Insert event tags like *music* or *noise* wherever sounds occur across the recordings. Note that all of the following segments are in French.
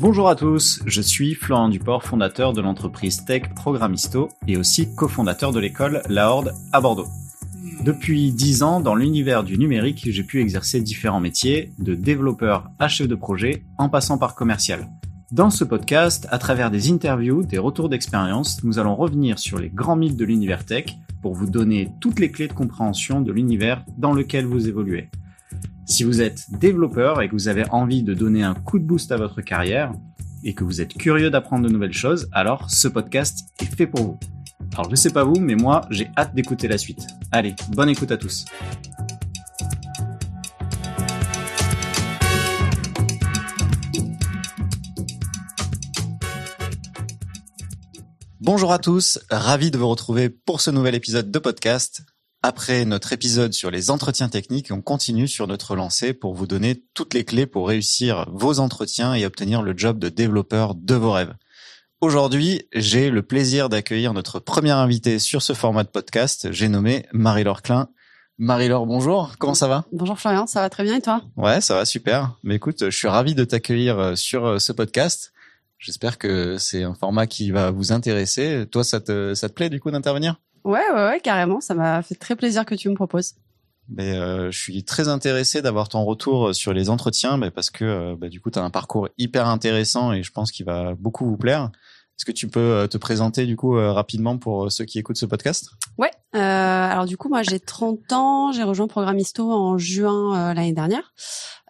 Bonjour à tous, je suis Florent Duport, fondateur de l'entreprise Tech Programmisto et aussi cofondateur de l'école La Horde à Bordeaux. Depuis 10 ans, dans l'univers du numérique, j'ai pu exercer différents métiers, de développeur à chef de projet, en passant par commercial. Dans ce podcast, à travers des interviews, des retours d'expérience, nous allons revenir sur les grands mythes de l'univers tech pour vous donner toutes les clés de compréhension de l'univers dans lequel vous évoluez. Si vous êtes développeur et que vous avez envie de donner un coup de boost à votre carrière et que vous êtes curieux d'apprendre de nouvelles choses, alors ce podcast est fait pour vous. Alors je sais pas vous, mais moi j'ai hâte d'écouter la suite. Allez, bonne écoute à tous. Bonjour à tous, ravi de vous retrouver pour ce nouvel épisode de podcast. Après notre épisode sur les entretiens techniques, on continue sur notre lancée pour vous donner toutes les clés pour réussir vos entretiens et obtenir le job de développeur de vos rêves. Aujourd'hui, j'ai le plaisir d'accueillir notre première invitée sur ce format de podcast. J'ai nommé Marie-Laure Klein. Marie-Laure, bonjour. Comment ça va? Bonjour Florian, ça va très bien et toi? Ouais, ça va super. Mais écoute, je suis ravi de t'accueillir euh, sur euh, ce podcast. J'espère que c'est un format qui va vous intéresser. Toi, ça te, ça te plaît du coup d'intervenir? Ouais, ouais, ouais, carrément. Ça m'a fait très plaisir que tu me proposes. Mais euh, je suis très intéressé d'avoir ton retour sur les entretiens, mais parce que euh, bah, du coup, tu as un parcours hyper intéressant et je pense qu'il va beaucoup vous plaire. Est-ce que tu peux euh, te présenter du coup rapidement pour ceux qui écoutent ce podcast? Ouais. alors du coup, moi j'ai 30 ans, j'ai rejoint Programmisto en juin l'année dernière.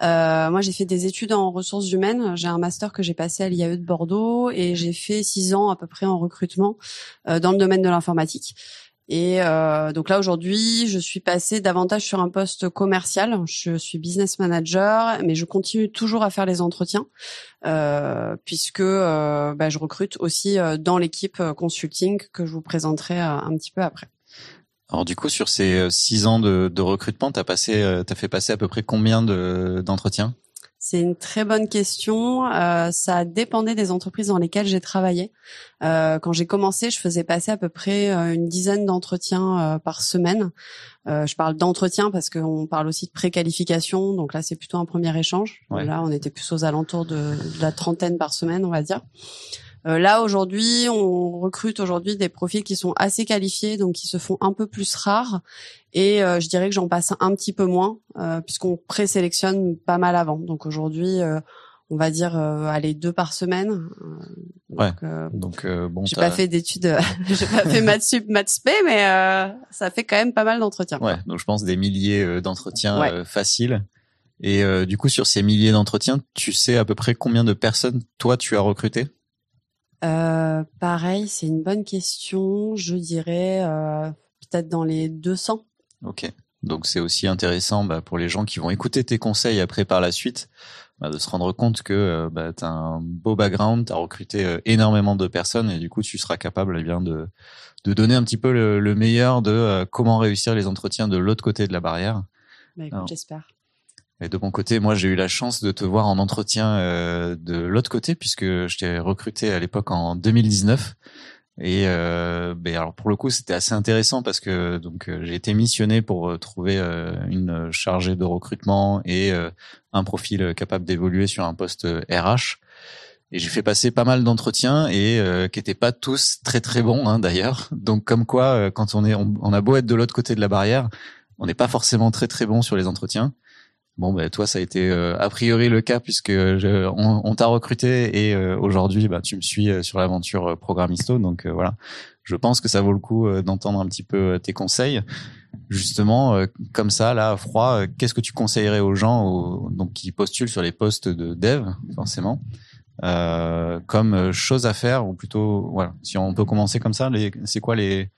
moi, j'ai fait des études en ressources humaines. J'ai un master que j'ai passé à l'IAE de Bordeaux et j'ai fait six ans à peu près en recrutement dans le domaine de l'informatique. Et euh, donc là aujourd'hui, je suis passée davantage sur un poste commercial. Je suis business manager, mais je continue toujours à faire les entretiens euh, puisque euh, bah, je recrute aussi euh, dans l'équipe euh, consulting que je vous présenterai un petit peu après. Alors du coup, sur ces six ans de, recrutement, t'as passé, t'as fait passer à peu près combien de, d'entretiens? C'est une très bonne question. Euh, ça dépendait des entreprises dans lesquelles j'ai travaillé. Euh, quand j'ai commencé, je faisais passer à peu près euh, une dizaine d'entretiens euh, par semaine. Euh, je parle d'entretien parce qu'on parle aussi de préqualification. Donc là, c'est plutôt un premier échange. Là, on était plus aux alentours de, de la trentaine par semaine, on va dire. Euh, là aujourd'hui, on recrute aujourd'hui des profils qui sont assez qualifiés, donc qui se font un peu plus rares. Et euh, je dirais que j'en passe un petit peu moins, euh, puisqu'on présélectionne pas mal avant. Donc aujourd'hui, on va dire aller deux par semaine. Ouais. donc bon, j'ai pas fait d'études, *laughs* j'ai pas fait maths sup, maths spé, mais ça fait quand même pas mal d'entretiens. Ouais. Donc je pense des milliers d'entretiens faciles. Et du coup, sur ces milliers d'entretiens, tu sais à peu près combien de personnes toi tu as recruté? Euh, pareil, c'est une bonne question. Je dirais euh, peut-être dans les 200. Ok. Donc c'est aussi intéressant bah, pour les gens qui vont écouter tes conseils après par la suite, bah, de se rendre compte que euh, bah, tu as un beau background, tu as recruté énormément de personnes et du coup tu seras capable eh bien de, de donner un petit peu le, meilleur de euh, comment réussir les entretiens de l'autre côté de la barrière. Bah, J'espère. Et de mon côté, moi, j'ai eu la chance de te voir en entretien euh, de l'autre côté, puisque je t'ai recruté à l'époque en 2019. Et euh, ben alors pour le coup, c'était assez intéressant parce que donc euh, j'ai été missionné pour euh, trouver une chargée de recrutement et un profil capable d'évoluer sur un poste RH. Et j'ai fait passer pas mal d'entretiens et qui étaient pas tous très très bons hein, d'ailleurs. Donc comme quoi, quand on est, on a beau être de l'autre côté de la barrière, on n'est pas forcément très très bon sur les entretiens. Bon, ben toi, ça a été euh, a priori le cas puisque je, on, t'a recruté et euh, aujourd'hui, bah, tu me suis euh, sur l'aventure Programmisto. Donc voilà, je pense que ça vaut le coup d'entendre un petit peu tes conseils. Justement, comme ça, là, froid, qu'est-ce que tu conseillerais aux gens donc qui postulent sur les postes de dev, forcément, comme chose à faire ou plutôt, voilà, si on peut commencer comme ça, c'est quoi les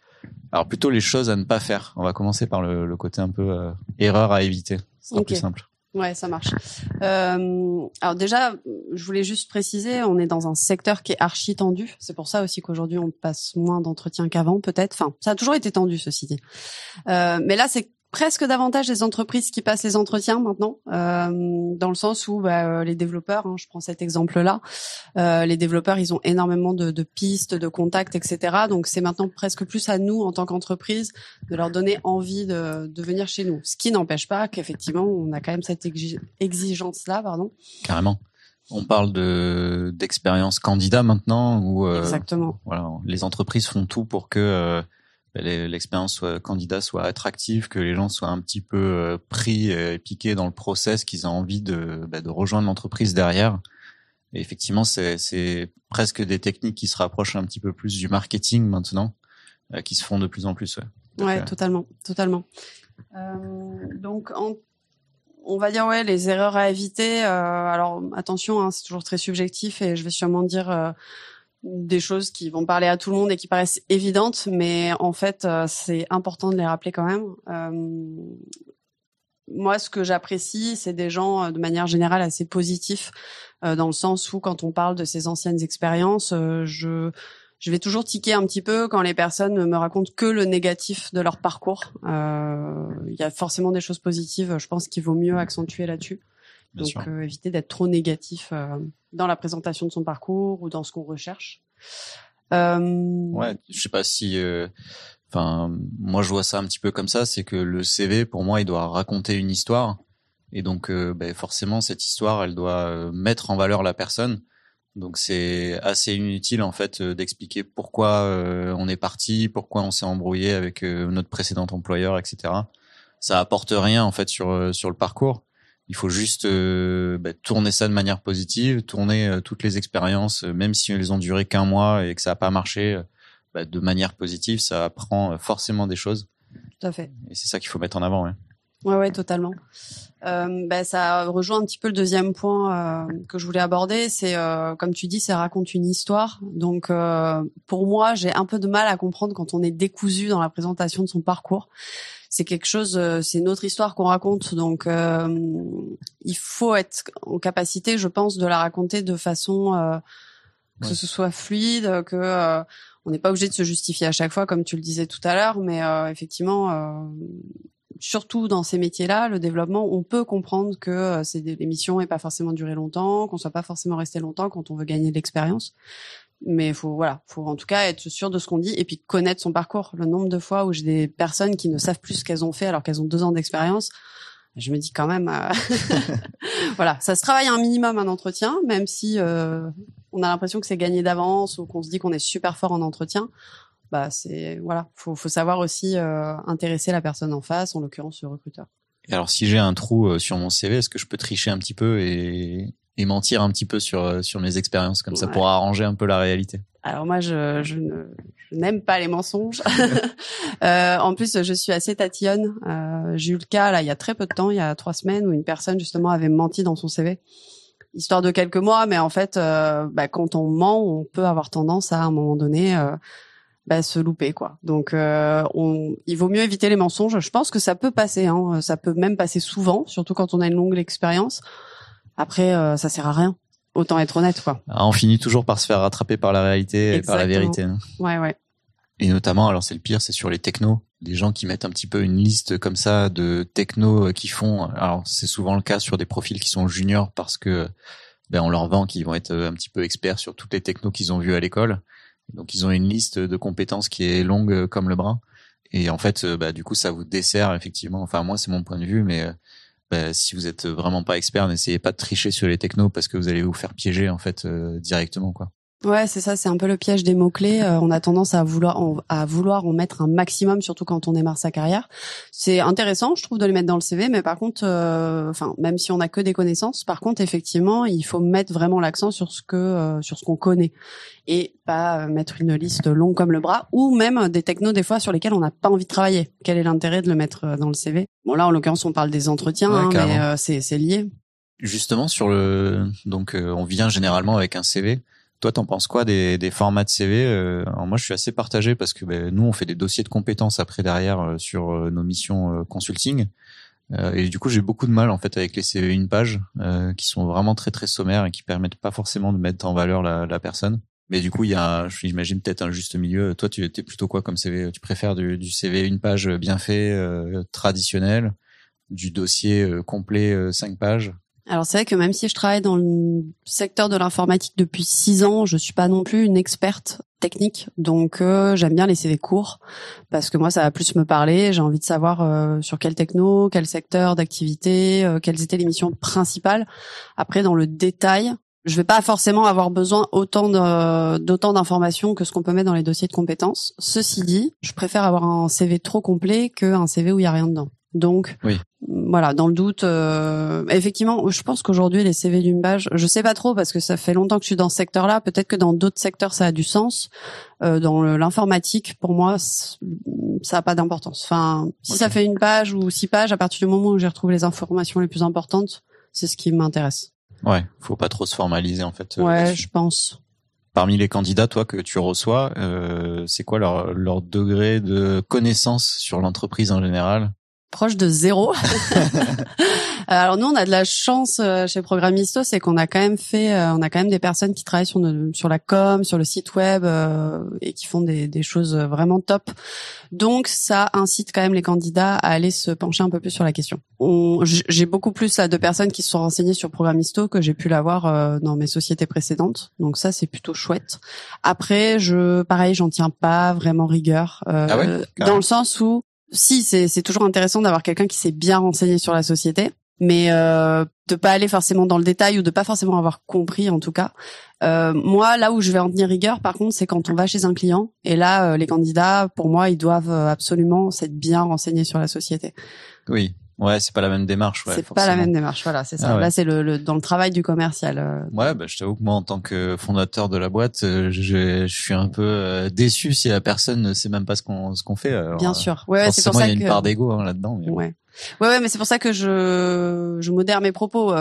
alors plutôt les choses à ne pas faire. On va commencer par le, le côté un peu erreur à éviter. C'est plus simple. Ouais, ça marche. Euh, alors déjà, je voulais juste préciser, on est dans un secteur qui est archi tendu. C'est pour ça aussi qu'aujourd'hui on passe moins d'entretiens qu'avant, peut-être. Enfin, ça a toujours été tendu, ceci dit. Euh, mais là, c'est presque davantage les entreprises qui passent les entretiens maintenant, euh, dans le sens où bah, euh, les développeurs, hein, je prends cet exemple-là, euh, les développeurs, ils ont énormément de, de pistes, de contacts, etc. Donc c'est maintenant presque plus à nous en tant qu'entreprise de leur donner envie de, de venir chez nous. Ce qui n'empêche pas qu'effectivement, on a quand même cette exigence-là, pardon. Carrément. On parle de d'expérience candidat maintenant ou Exactement. Voilà, les entreprises font tout pour que l'expérience soit candidat soit attractive, que les gens soient un petit peu pris et piqués dans le process, qu'ils aient envie de, bah, de rejoindre l'entreprise derrière. Et effectivement, c'est presque des techniques qui se rapprochent un petit peu plus du marketing maintenant, euh, qui se font de plus en plus. Ouais, ouais totalement, totalement. Euh, donc, en, on va dire ouais, les erreurs à éviter. Euh, alors attention, hein, c'est toujours très subjectif et je vais sûrement dire euh, des choses qui vont parler à tout le monde et qui paraissent évidentes, mais en fait, euh, c'est important de les rappeler quand même. Euh, moi, ce que j'apprécie, c'est des gens euh, de manière générale assez positifs, euh, dans le sens où quand on parle de ces anciennes expériences, euh, je je vais toujours tiquer un petit peu quand les personnes me racontent que le négatif de leur parcours. Il y a forcément des choses positives. Je pense qu'il vaut mieux accentuer là-dessus. Donc éviter d'être trop négatif dans la présentation de son parcours ou dans ce qu'on recherche. Euh... Ouais, je sais pas si Enfin, moi je vois ça un petit peu comme ça, c'est que le CV pour moi il doit raconter une histoire et donc euh, ben, forcément cette histoire elle doit euh, mettre en valeur la personne. Donc c'est assez inutile en fait euh, d'expliquer pourquoi on est parti, pourquoi on s'est embrouillé avec notre précédent employeur, etc. Ça apporte rien en fait sur sur le parcours. Il faut juste ben, tourner ça de manière positive, tourner toutes les expériences, même si elles ont duré qu'un mois et que ça n'a pas marché bah, de manière positive, ça apprend euh, forcément des choses. Tout à fait. Et c'est ça qu'il faut mettre en avant. Ouais. Ouais, ouais, totalement. Euh, bah, ça rejoint un petit peu le deuxième point euh, que je voulais aborder. C'est euh, comme tu dis, ça raconte une histoire. Donc, euh, pour moi, j'ai un peu de mal à comprendre quand on est décousu dans la présentation de son parcours. C'est quelque chose, euh, c'est notre histoire qu'on raconte. Donc, il faut être en capacité, je pense, de la raconter de façon que ce soit fluide, que on n'est pas obligé de se justifier à chaque fois, comme tu le disais tout à l'heure, mais euh, effectivement, euh, surtout dans ces métiers-là, le développement, on peut comprendre que euh, c'est des l'émission n'est pas forcément duré longtemps, qu'on soit pas forcément resté longtemps quand on veut gagner de l'expérience. Mais faut voilà, faut en tout cas être sûr de ce qu'on dit et puis connaître son parcours. Le nombre de fois où j'ai des personnes qui ne savent plus ce qu'elles ont fait alors qu'elles ont deux ans d'expérience, je me dis quand même, *laughs* *laughs* voilà, ça se travaille un minimum un entretien, même si on a l'impression que c'est gagné d'avance ou qu'on se dit qu'on est super fort en entretien, bah c'est voilà, faut, faut savoir aussi euh, intéresser la personne en face, en l'occurrence le recruteur. Et alors si j'ai un trou euh, sur mon CV, est-ce que je peux tricher un petit peu et, et mentir un petit peu sur euh, sur mes expériences comme ça pour arranger un peu la réalité Alors moi je, je n'aime pas les mensonges. *laughs* euh, en plus je suis assez tatillonne. Euh, j'ai eu le cas là il y a très peu de temps, il y a trois semaines où une personne justement avait menti dans son CV histoire de quelques mois, mais en fait, euh, bah, quand on ment, on peut avoir tendance à, à un moment donné bah, se louper, quoi. Donc, euh, on, il vaut mieux éviter les mensonges. Je pense que ça peut passer, hein, ça peut même passer souvent, surtout quand on a une longue expérience. Après, ça sert à rien. Autant être honnête, quoi. Ah, on finit toujours par se faire rattraper par la réalité et par la vérité. Hein. Ouais, ouais. Et notamment, alors c'est le pire, c'est sur les technos. Des gens qui mettent un petit peu une liste comme ça de technos euh, qui font. Alors c'est souvent le cas sur des profils qui sont juniors parce que ben on leur vend qu'ils vont être euh, un petit peu experts sur toutes les technos qu'ils ont vues à l'école. Donc ils ont une liste de compétences qui est longue euh, comme le bras. Et en fait, bah, du coup, ça vous dessert effectivement. Enfin moi, c'est mon point de vue, mais bah, si vous êtes vraiment pas expert, n'essayez pas de tricher sur les technos parce que vous allez vous faire piéger en fait directement quoi. Ouais, c'est ça, c'est un peu le piège des mots-clés. Euh, on a tendance à vouloir à vouloir en mettre un maximum, surtout quand on démarre sa carrière. C'est intéressant, je trouve, de les mettre dans le CV, mais par contre, euh, enfin, même si on a que des connaissances, par contre, effectivement, il faut mettre vraiment l'accent sur ce que euh, sur ce qu'on connaît et pas mettre une liste longue comme le bras, ou même des technos des fois sur lesquels on n'a pas envie de travailler. Quel est l'intérêt de le mettre dans le CV Bon là, en l'occurrence, on parle des entretiens, hein, mais c'est c'est lié. Justement sur le donc on vient généralement avec un CV. Toi, t'en penses quoi des, formats de CV euh, Moi, je suis assez partagé parce que ben, nous, on fait des dossiers de compétences après derrière euh, sur euh, nos missions consulting. et du coup, j'ai beaucoup de mal en fait avec les CV une page qui sont vraiment très très sommaires et qui permettent pas forcément de mettre en valeur la, la personne. Mais du coup, il y a, j'imagine peut-être un juste milieu. Toi, tu étais plutôt quoi comme CV Tu préfères du, du, CV une page bien fait, traditionnel, du dossier complet cinq pages? Alors c'est vrai que même si je travaille dans le secteur de l'informatique depuis six ans, je suis pas non plus une experte technique, donc euh, j'aime bien les CV courts parce que moi ça va plus me parler. J'ai envie de savoir euh, sur quel techno, quel secteur d'activité, euh, quelles étaient les missions principales. Après dans le détail, je vais pas forcément avoir besoin autant d'autant d'informations que ce qu'on peut mettre dans les dossiers de compétences. Ceci dit, je préfère avoir un CV trop complet qu'un CV où il y a rien dedans. Donc oui. Voilà, dans le doute, euh, effectivement, je pense qu'aujourd'hui les CV d'une page, je sais pas trop parce que ça fait longtemps que je suis dans ce secteur-là. Peut-être que dans d'autres secteurs ça a du sens. Euh, dans l'informatique, pour moi, ça a pas d'importance. Enfin, si ça fait une page ou six pages, à partir du moment où j'ai retrouvé les informations les plus importantes, c'est ce qui m'intéresse. Ouais, faut pas trop se formaliser en fait. Euh, ouais, je pense. Parmi les candidats, toi, que tu reçois, euh, c'est quoi leur, leur degré de connaissance sur l'entreprise en général? Proche de zéro. *laughs* Alors nous, on a de la chance euh, chez Programisto, c'est qu'on a quand même fait, euh, on a quand même des personnes qui travaillent sur, sur la com, sur le site web euh, et qui font des, des, choses vraiment top. Donc ça incite quand même les candidats à aller se pencher un peu plus sur la question. J'ai beaucoup plus là de personnes qui se sont renseignées sur Programisto que j'ai pu l'avoir dans mes sociétés précédentes. Donc ça, c'est plutôt chouette. Après, je, pareil, j'en tiens pas vraiment rigueur ah dans le sens où si c'est toujours intéressant d'avoir quelqu'un qui s'est bien renseigné sur la société, mais euh, de pas aller forcément dans le détail ou de pas forcément avoir compris en tout cas. Euh, moi, là où je vais en tenir rigueur, par contre, c'est quand on va chez un client et là, euh, les candidats, pour moi, ils doivent euh, absolument s'être bien renseignés sur la société. Oui. Ouais, c'est pas la même démarche. Ouais, c'est pas la même démarche, voilà, c'est ça. Ah Là, c'est le, le, dans le travail du commercial. Euh. Ouais, bah, je t'avoue que moi, en tant que fondateur de la boîte, euh, je, je suis un peu euh, déçu si la personne ne sait même pas ce qu'on ce qu'on fait. Bien sûr. Ouais, c'est pour ça il y a une part d'ego hein, là-dedans. Ouais. ouais, ouais, mais c'est pour ça que je je modère mes propos.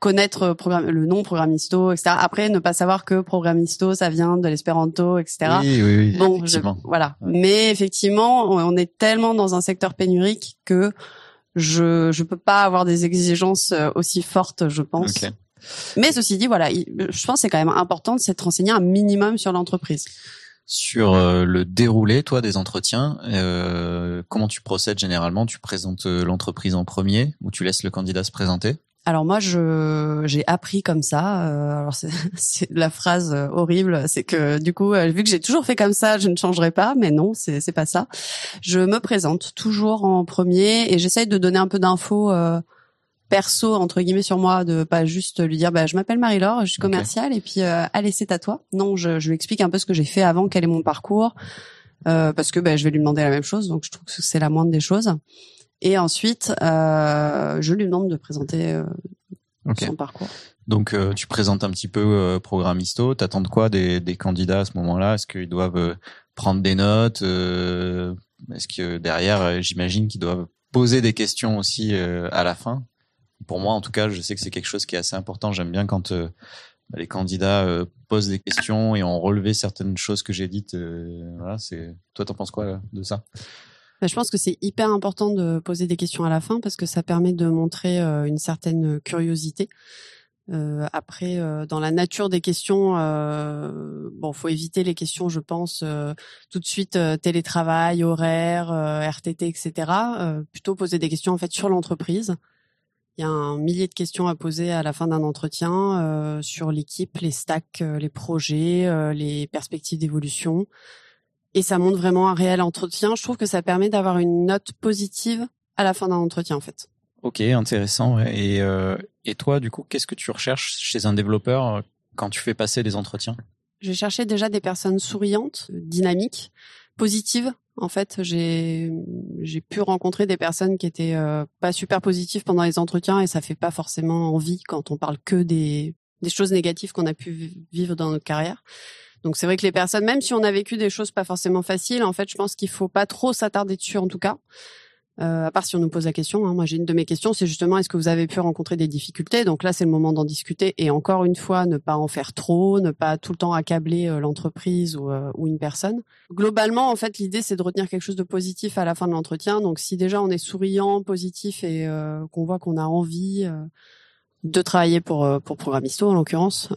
connaître le nom Programisto, etc. Après, ne pas savoir que Programisto, ça vient de l'espéranto, etc. Oui, oui, oui. Bon, voilà. Mais effectivement, on est tellement dans un secteur pénurique que je je peux pas avoir des exigences euh, aussi fortes, je pense. Mais ceci dit, voilà, je pense que c'est quand même important de s'être renseigné un minimum sur l'entreprise. Sur euh, le déroulé, toi, des entretiens, euh, comment tu procèdes généralement? Tu présentes l'entreprise en premier ou tu laisses le candidat se présenter? Alors moi, je j'ai appris comme ça. Euh, alors *laughs* c'est la phrase euh, horrible, c'est que du coup, euh, vu que j'ai toujours fait comme ça, je ne changerai pas. Mais non, c'est c'est pas ça. Je me présente toujours en premier et j'essaye de donner un peu d'infos perso entre guillemets sur moi, de pas juste lui dire bah je m'appelle Marie-Laure, je suis commerciale et puis allez c'est à toi. Non, je, je lui explique un peu ce que j'ai fait avant, quel est mon parcours, parce que bah, je vais lui demander la même chose, donc je trouve que c'est la moindre des choses. Et ensuite, euh, je lui demande de présenter euh, son parcours. Donc, euh, tu présentes un petit peu Programmisto. T'attends de quoi des, des, candidats à ce moment-là? Est-ce qu'ils doivent prendre des notes Est-ce que derrière, j'imagine qu'ils doivent poser des questions aussi à la fin? Pour moi, en tout cas, je sais que c'est quelque chose qui est assez important. J'aime bien quand les candidats posent des questions et ont relevé certaines choses que j'ai dites. voilà, c'est toi, t'en penses quoi de ça? Je pense que c'est hyper important de poser des questions à la fin parce que ça permet de montrer euh, une certaine curiosité. Euh, après, euh, dans la nature des questions, euh, bon, faut éviter les questions, je pense, tout de suite télétravail, horaire, RTT, etc. plutôt poser des questions en fait sur l'entreprise. Il y a un millier de questions à poser à la fin d'un entretien sur l'équipe, les stacks, les projets, les perspectives d'évolution et ça montre vraiment un réel entretien. Je trouve que ça permet d'avoir une note positive à la fin d'un entretien en fait. Ok, intéressant. Et, euh, et toi, du coup, qu'est-ce que tu recherches chez un développeur euh, quand tu fais passer des entretiens? J'ai cherché déjà des personnes souriantes, dynamiques, positives. En fait, j'ai j'ai pu rencontrer des personnes qui étaient euh, pas super positives pendant les entretiens et ça fait pas forcément envie quand on parle que des des choses négatives qu'on a pu vivre dans notre carrière. Donc c'est vrai que les personnes, même si on a vécu des choses pas forcément faciles, en fait, je pense qu'il faut pas trop s'attarder dessus en tout cas. Euh, à part si on nous pose la question. Hein. Moi, j'ai une de mes questions, c'est justement est-ce que vous avez pu rencontrer des difficultés? Donc là, c'est le moment d'en discuter. Et encore une fois, ne pas en faire trop, ne pas tout le temps accabler euh, l'entreprise ou, euh, ou, une personne. Globalement, en fait, l'idée, c'est de retenir quelque chose de positif à la fin de l'entretien. Donc si déjà on est souriant, positif et euh, qu'on voit qu'on a envie de travailler pour pour Programisto en l'occurrence,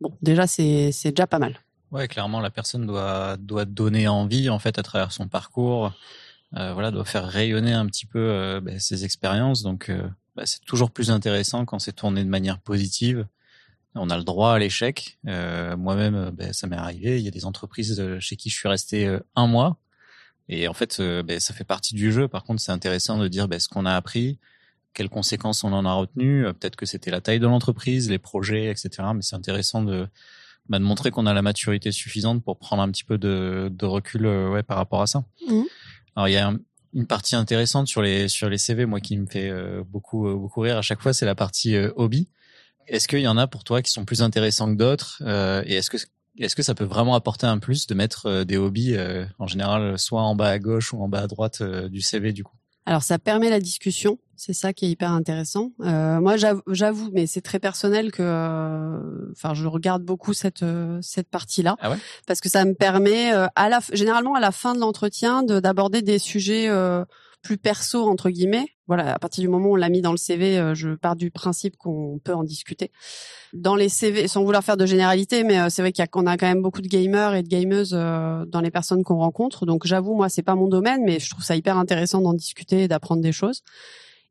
bon, déjà c'est déjà pas mal. Ouais, clairement, la personne doit doit donner envie en fait à travers son parcours. Euh, voilà, doit faire rayonner un petit peu euh, bah, ses expériences. Donc, euh, bah, c'est toujours plus intéressant quand c'est tourné de manière positive. On a le droit à l'échec. Euh, moi-même, bah, ça m'est arrivé. Il y a des entreprises chez qui je suis resté un mois. Et en fait, ça fait partie du jeu. Par contre, c'est intéressant de dire ce qu'on a appris, quelles conséquences on en a retenu. Peut-être que c'était la taille de l'entreprise, les projets, etc. Mais c'est intéressant de, bah, de montrer qu'on a la maturité suffisante pour prendre un petit peu de, de recul ouais, par rapport à ça. Mmh. Alors il y a une partie intéressante sur les sur les CV, moi qui me fait beaucoup beaucoup rire à chaque fois, c'est la partie hobby. Est-ce qu'il y en a pour toi qui sont plus intéressants que d'autres Et est-ce que est-ce que ça peut vraiment apporter un plus de mettre euh, des hobbies euh, en général soit en bas à gauche ou en bas à droite euh, du CV du coup? Alors ça permet la discussion, c'est ça qui est hyper intéressant. moi j'avoue, mais c'est très personnel que, enfin je regarde beaucoup cette cette partie-là ah ouais? Parce que ça me permet à la généralement à la fin de l'entretien d'aborder des sujets plus perso entre guillemets. Voilà, à partir du moment où on l'a mis dans le CV, euh, je pars du principe qu'on peut en discuter. Dans les CV, sans vouloir faire de généralité, mais euh, c'est vrai qu'on a, a, quand même beaucoup de gamers et de gameuses euh, dans les personnes qu'on rencontre. Donc j'avoue, moi, c'est pas mon domaine, mais je trouve ça hyper intéressant d'en discuter et d'apprendre des choses.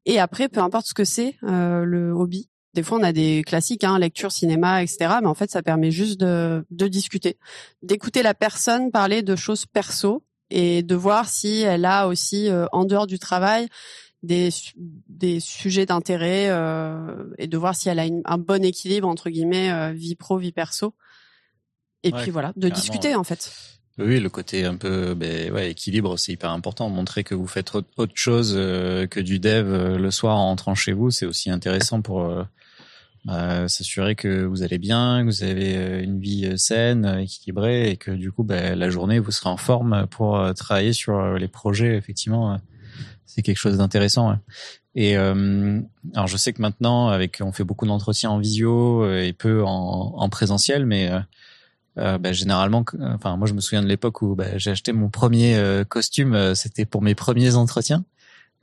Et après, peu importe ce que c'est, le hobby, des fois, on a des classiques, hein, lecture, cinéma, etc. Mais en fait, ça permet juste de, de discuter, d'écouter la personne parler de choses perso et de voir si elle a aussi euh, en dehors du travail des des sujets d'intérêt euh, et de voir si elle a un bon équilibre entre guillemets euh, vie pro vie perso. Et puis voilà de discuter en fait. Oui le côté un peu ben, ouais, équilibre c'est hyper important. Montrer que vous faites autre chose que du dev le soir en rentrant chez vous c'est aussi intéressant pour euh, s'assurer que vous allez bien, que vous avez euh, une vie euh, saine, équilibrée, et que du coup, bah, la journée, vous serez en forme pour travailler sur les projets. Effectivement, c'est quelque chose d'intéressant. Et alors, je sais que maintenant, avec, on fait beaucoup d'entretiens en visio et peu en, en présentiel, mais bah, généralement, enfin, moi, je me souviens de l'époque où bah, j'ai acheté mon premier costume. C'était pour mes premiers entretiens.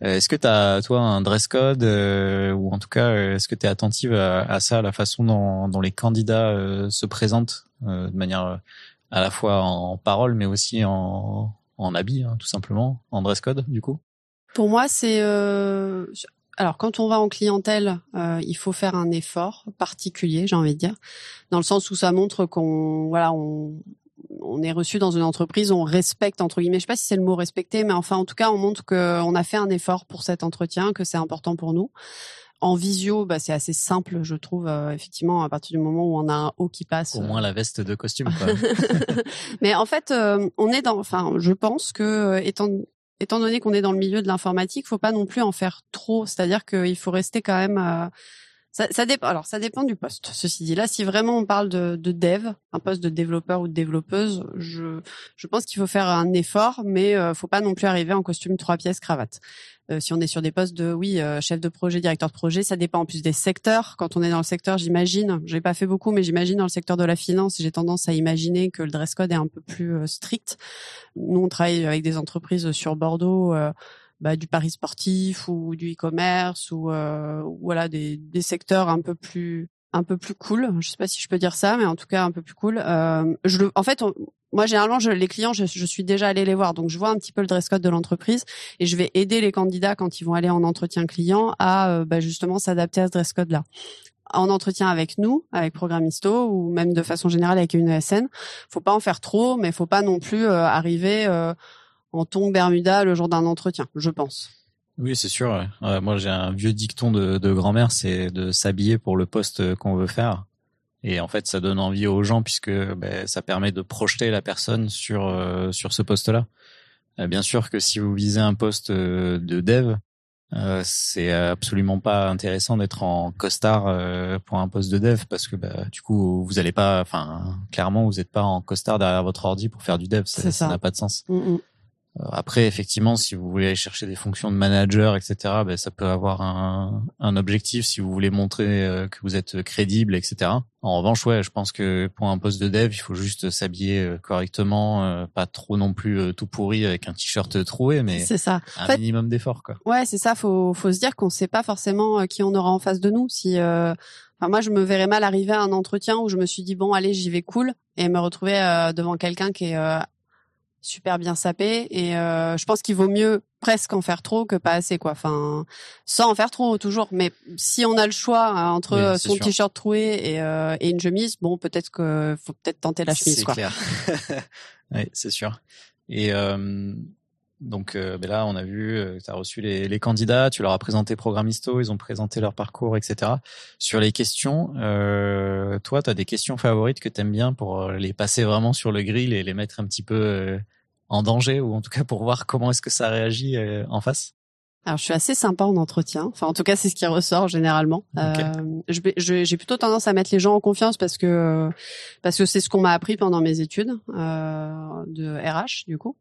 Euh, est-ce que tu as, toi, un dress code euh, ou en tout cas, euh, est-ce que tu es attentive à, ça, à la façon dont, les candidats se présentent de manière à la fois en parole, mais aussi en, en habit, hein, tout simplement, en dress code, du coup? Pour moi, c'est... Alors, quand on va en clientèle, il faut faire un effort particulier, j'ai envie de dire, dans le sens où ça montre qu'on voilà, on, on est reçu dans une entreprise, on respecte entre guillemets, je sais pas si c'est le mot respecter, mais enfin en tout cas on montre qu'on a fait un effort pour cet entretien, que c'est important pour nous. En visio, bah, c'est assez simple, je trouve, euh, effectivement, à partir du moment où on a un haut qui passe. Au moins la veste de costume. Quoi. *laughs* mais en fait, euh, on est dans, enfin, je pense que euh, étant étant donné qu'on est dans le milieu de l'informatique, faut pas non plus en faire trop. C'est-à-dire qu'il faut rester quand même ça, dépend. Alors, ça dépend du poste. Ceci dit, là, si vraiment on parle de, de dev, un poste de développeur ou de développeuse, je, je pense qu'il faut faire un effort, mais euh, faut pas non plus arriver en costume trois pièces cravate. Euh, si on est sur des postes de, oui, euh, chef de projet, directeur de projet, ça dépend en plus des secteurs. Quand on est dans le secteur, j'imagine, j'ai pas fait beaucoup, mais j'imagine dans le secteur de la finance, j'ai tendance à imaginer que le dress code est un peu plus euh, strict. Nous, on travaille avec des entreprises sur Bordeaux bah, du pari sportif ou du e-commerce ou euh, voilà des, des secteurs un peu plus un peu plus cool. Je sais pas si je peux dire ça, mais en tout cas un peu plus cool. Euh, je le, en fait, moi généralement, je, les clients, je, je, suis déjà allé les voir, donc je vois un petit peu le dress code de l'entreprise et je vais aider les candidats quand ils vont aller en entretien client à euh, bah, justement s'adapter à ce dress code là. En entretien avec nous, avec Programmisto ou même de façon générale avec une ESN, faut pas en faire trop, mais faut pas non plus euh, arriver en ton Bermuda le jour d'un entretien, je pense. Oui, c'est sûr. moi, j'ai un vieux dicton de, grand-mère, c'est de s'habiller pour le poste qu'on veut faire. Et en fait, ça donne envie aux gens puisque ben, ça permet de projeter la personne sur euh, sur ce poste-là. Euh, bien sûr que si vous visez un poste euh, de dev, c'est absolument pas intéressant d'être en costard pour un poste de dev parce que bah, du coup vous allez pas, enfin clairement vous n'êtes pas en costard derrière votre ordi pour faire du dev, ça n'a pas de sens. Mm, mm. Euh, après, effectivement, si vous voulez aller chercher des fonctions de manager, etc., ben, ça peut avoir un, un, objectif si vous voulez montrer euh, que vous êtes crédible, etc. En revanche, ouais, je pense que pour un poste de dev, il faut juste s'habiller euh, correctement, pas trop non plus tout pourri avec un t-shirt troué, mais c'est ça. un minimum d'effort, quoi. Ouais, c'est ça. Faut, faut se dire qu'on ne sait pas forcément qui on aura en face de nous. Si, enfin, moi, je me verrais mal arriver à un entretien où je me suis dit bon, allez, j'y vais cool, et me retrouver devant quelqu'un qui est super bien sapé et euh, je pense qu'il vaut mieux presque en faire trop que pas assez quoi. Enfin sans en faire trop toujours. Mais si on a le choix hein, entre son t-shirt troué et, euh, et, une chemise bon peut-être que faut peut-être tenter la chemise c'est clair. *laughs* Oui c'est sûr. Et euh, Donc euh, mais là, on a vu, euh, tu as reçu les, candidats, tu leur as présenté Programmisto, ils ont présenté leur parcours, etc. Sur les questions, euh, toi, tu as des questions favorites que tu aimes bien pour euh, les passer vraiment sur le grill et les mettre un petit peu en danger, ou en tout cas pour voir comment est-ce que ça réagit en face? Alors, je suis assez sympa en entretien. Enfin, en tout cas, c'est ce qui ressort généralement. Euh, j'ai plutôt tendance à mettre les gens en confiance parce que parce que c'est ce qu'on m'a appris pendant mes études euh, de RH. Du coup,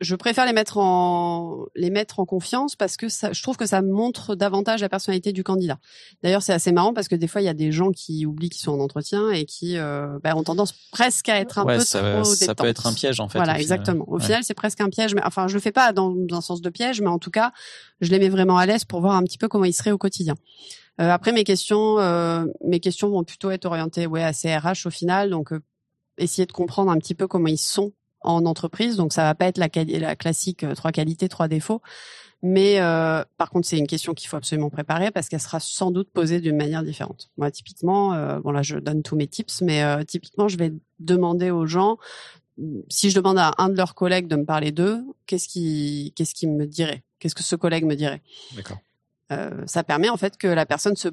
je préfère les mettre en les mettre en confiance parce que ça, je trouve que ça montre davantage la personnalité du candidat. D'ailleurs, c'est assez marrant parce que des fois, il y a des gens qui oublient qu'ils sont en entretien et qui euh, bah, ont tendance presque à être un peu ça, trop Ça peut être un piège en fait. Voilà, exactement. Au final, c'est presque un piège. Mais enfin, je le fais pas dans un sens de piège, mais en tout cas je les mets vraiment à l'aise pour voir un petit peu comment ils seraient au quotidien. Euh, après mes questions, euh, mes questions vont plutôt être orientées ouais à CRH au final, donc euh, essayer de comprendre un petit peu comment ils sont en entreprise. Donc ça va pas être la, la classique trois qualités, trois défauts. Mais par contre, c'est une question qu'il faut absolument préparer parce qu'elle sera sans doute posée d'une manière différente. Moi, typiquement, bon là, je donne tous mes tips, mais typiquement, je vais demander aux gens si je demande à un de leurs collègues de me parler d'eux, qu'est-ce qui, qu'est-ce qu'il me dirait? Qu'est-ce que ce collègue me dirait? D'accord. Euh, ça permet en fait que la personne se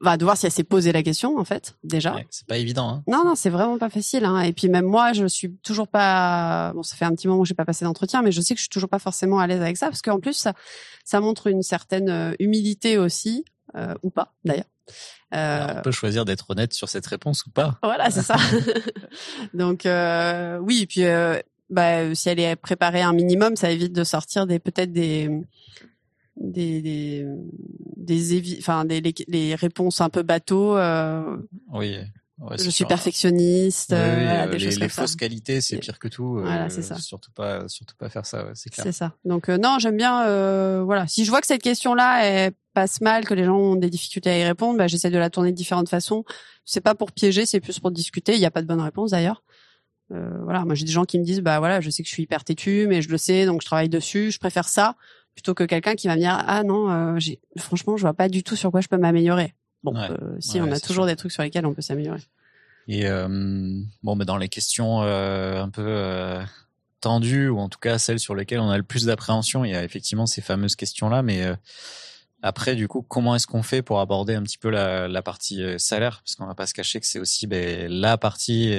va devoir si elle s'est posé la question en fait déjà. Ouais, c'est pas évident. Hein. Non non, c'est vraiment pas facile. Hein. Et puis même moi, je suis toujours pas. Bon, ça fait un petit moment que j'ai pas passé d'entretien, mais je sais que je suis toujours pas forcément à l'aise avec ça parce qu'en plus ça, ça montre une certaine euh, humilité aussi euh, ou pas d'ailleurs. Euh, on peut choisir d'être honnête sur cette réponse ou pas. Voilà, c'est ça. *laughs* *laughs* Donc euh, oui, et puis bah, si elle est préparée un minimum, ça évite de sortir des peut-être des des des des, enfin des les, réponses un peu bateau. Euh, oui. je suis perfectionniste. Euh, les, fausses qualités, c'est pire que tout. Voilà, c'est ça. Surtout pas, surtout pas faire ça. c'est clair. C'est ça. Donc non, j'aime bien. voilà, si je vois que cette question-là est passe mal, que les gens ont des difficultés à y répondre, bah, j'essaie de la tourner de différentes façons. C'est pas pour piéger, c'est plus pour discuter. Il n'y a pas de bonne réponse d'ailleurs. Euh, voilà, moi j'ai des gens qui me disent bah voilà, je sais que je suis hyper têtu, mais je le sais, donc je travaille dessus. Je préfère ça plutôt que quelqu'un qui va me dire ah non, euh, j'ai franchement je vois pas du tout sur quoi je peux m'améliorer. Bon, euh, si on a toujours des trucs sur lesquels on peut s'améliorer. Et bon, mais dans les questions un peu tendues ou en tout cas celles sur lesquelles on a le plus d'appréhension, il y a effectivement ces fameuses questions là, mais après, du coup, comment est-ce qu'on fait pour aborder un petit peu la, la partie salaire? Parce qu'on va pas se cacher que c'est aussi ben, la partie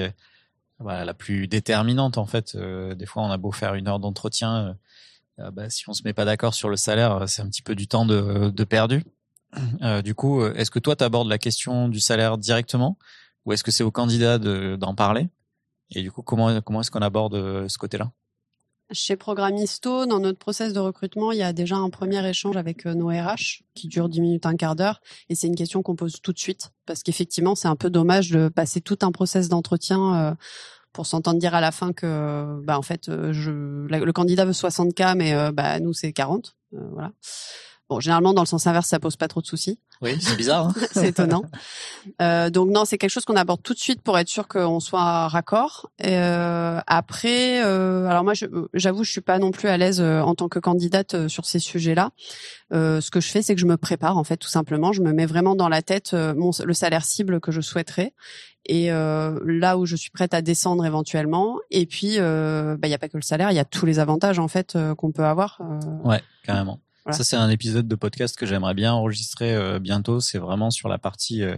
euh, voilà, la plus déterminante en fait. Euh, des fois, on a beau faire une heure d'entretien, bah, si on se met pas d'accord sur le salaire, c'est un petit peu du temps de, de perdu. *clears throat* du coup, est-ce que toi, tu abordes la question du salaire directement ou est-ce que c'est au candidat d'en parler? Et du coup, comment, comment est-ce qu'on aborde ce côté-là? Chez Programmisto, dans notre process de recrutement, il y a déjà un premier échange avec euh, nos RH qui dure 10 minutes, un quart d'heure. Et c'est une question qu'on pose tout de suite parce qu'effectivement, c'est un peu dommage de passer tout un process d'entretien euh, pour s'entendre dire à la fin que, bah, en fait, euh, le candidat veut 60 k, mais bah, nous c'est 40. voilà. Bon, généralement dans le sens inverse, ça pose pas trop de soucis. Oui, c'est bizarre. Hein *laughs* c'est étonnant. Euh, donc non, c'est quelque chose qu'on aborde tout de suite pour être sûr qu'on soit raccord. Et, euh, après, euh, alors moi, j'avoue, je, je suis pas non plus à l'aise euh, en tant que candidate euh, sur ces sujets-là. Euh, ce que je fais, c'est que je me prépare en fait, tout simplement. Je me mets vraiment dans la tête mon, le salaire cible que je souhaiterais et là où je suis prête à descendre éventuellement. Et puis, il bah, n'y a pas que le salaire, il y a tous les avantages en fait qu'on peut avoir. Ouais, carrément. Ça, c'est un épisode de podcast que j'aimerais bien enregistrer euh, bientôt. C'est vraiment sur la partie euh,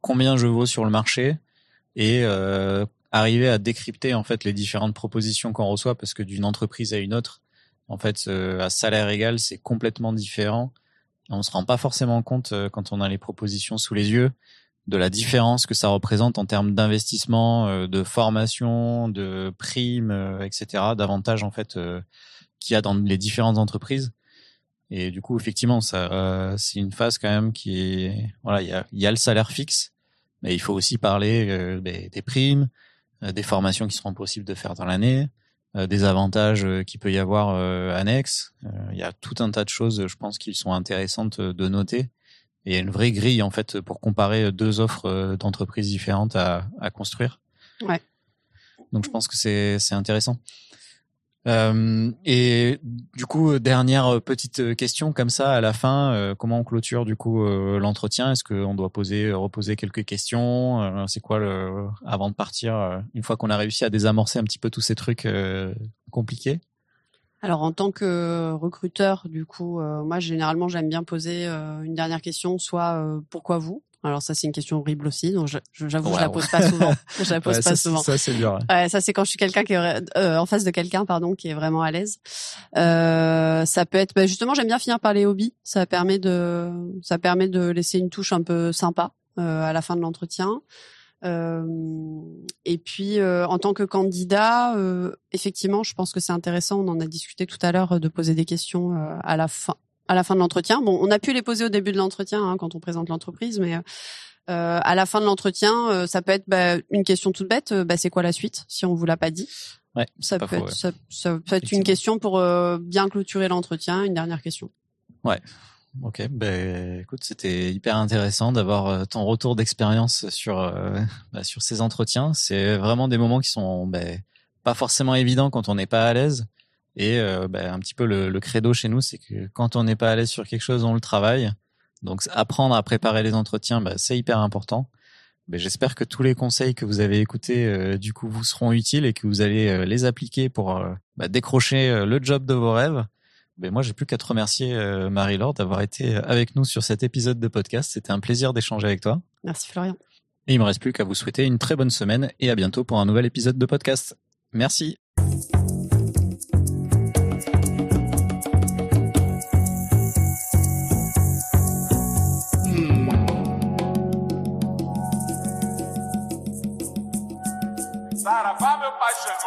combien je vaux sur le marché et euh, arriver à décrypter en fait les différentes propositions qu'on reçoit parce que d'une entreprise à une autre, en fait, à salaire égal, c'est complètement différent. On se rend pas forcément compte quand on a les propositions sous les yeux de la différence que ça représente en termes d'investissement, de formation, de primes, etc., d'avantages en fait qu'il y a dans les différentes entreprises. Et du coup, effectivement, ça, euh, c'est une phase quand même qui est, voilà, il y a, y a le salaire fixe, mais il faut aussi parler euh, des, primes, euh, des formations qui seront possibles de faire dans l'année, des avantages qui peut y avoir annexes. Il y a tout un tas de choses, je pense, qui sont intéressantes de noter. Et il y a une vraie grille en fait pour comparer deux offres d'entreprises différentes à, à construire. Ouais. Donc je pense que c'est c'est intéressant. Euh, et du coup, dernière petite question comme ça à la fin, euh, comment on clôture du coup euh, l'entretien? Est-ce qu'on doit poser, reposer quelques questions? C'est quoi le avant de partir Une fois qu'on a réussi à désamorcer un petit peu tous ces trucs compliqués? Alors en tant que recruteur, du coup, moi généralement j'aime bien poser une dernière question, soit pourquoi vous? Alors ça c'est une question horrible aussi, donc j'avoue je, *laughs* je la pose pas souvent. Je la pose pas ça, souvent. Ça c'est dur. Ouais, ça c'est quand je suis quelqu'un qui est euh, en face de quelqu'un pardon qui est vraiment à l'aise. Euh, ça peut être bah, justement j'aime bien finir par les hobbies. Ça permet de ça permet de laisser une touche un peu sympa euh, à la fin de l'entretien. Euh, et puis euh, en tant que candidat, euh, effectivement, je pense que c'est intéressant. On en a discuté tout à l'heure de poser des questions à la fin, à la fin de l'entretien. Bon, on a pu les poser au début de l'entretien hein, quand on présente l'entreprise, mais euh, à la fin de l'entretien, euh, ça peut être bah, une question toute bête. Euh, bah, c'est quoi la suite si on vous l'a pas dit? Ouais, ça peut être ça, ça, peut être une question pour euh, bien clôturer l'entretien. Une dernière question. Ouais. Ok, ben écoute, c'était hyper intéressant d'avoir ton retour d'expérience sur bah, sur ces entretiens. C'est vraiment des moments qui sont ben, pas forcément évidents quand on n'est pas à l'aise. Et euh, bah, un petit peu le, le credo chez nous, c'est que quand on n'est pas à l'aise sur quelque chose, on le travaille. Donc apprendre à préparer les entretiens, bah, c'est hyper important. J'espère que tous les conseils que vous avez écoutés, euh, du coup, vous seront utiles et que vous allez euh, les appliquer pour bah, décrocher le job de vos rêves. Mais moi, j'ai plus qu'à te remercier, Marie-Laure, d'avoir été avec nous sur cet épisode de podcast. C'était un plaisir d'échanger avec toi. Merci Florian. Et il me reste plus qu'à vous souhaiter une très bonne semaine et à bientôt pour un nouvel épisode de podcast. Merci. paixão.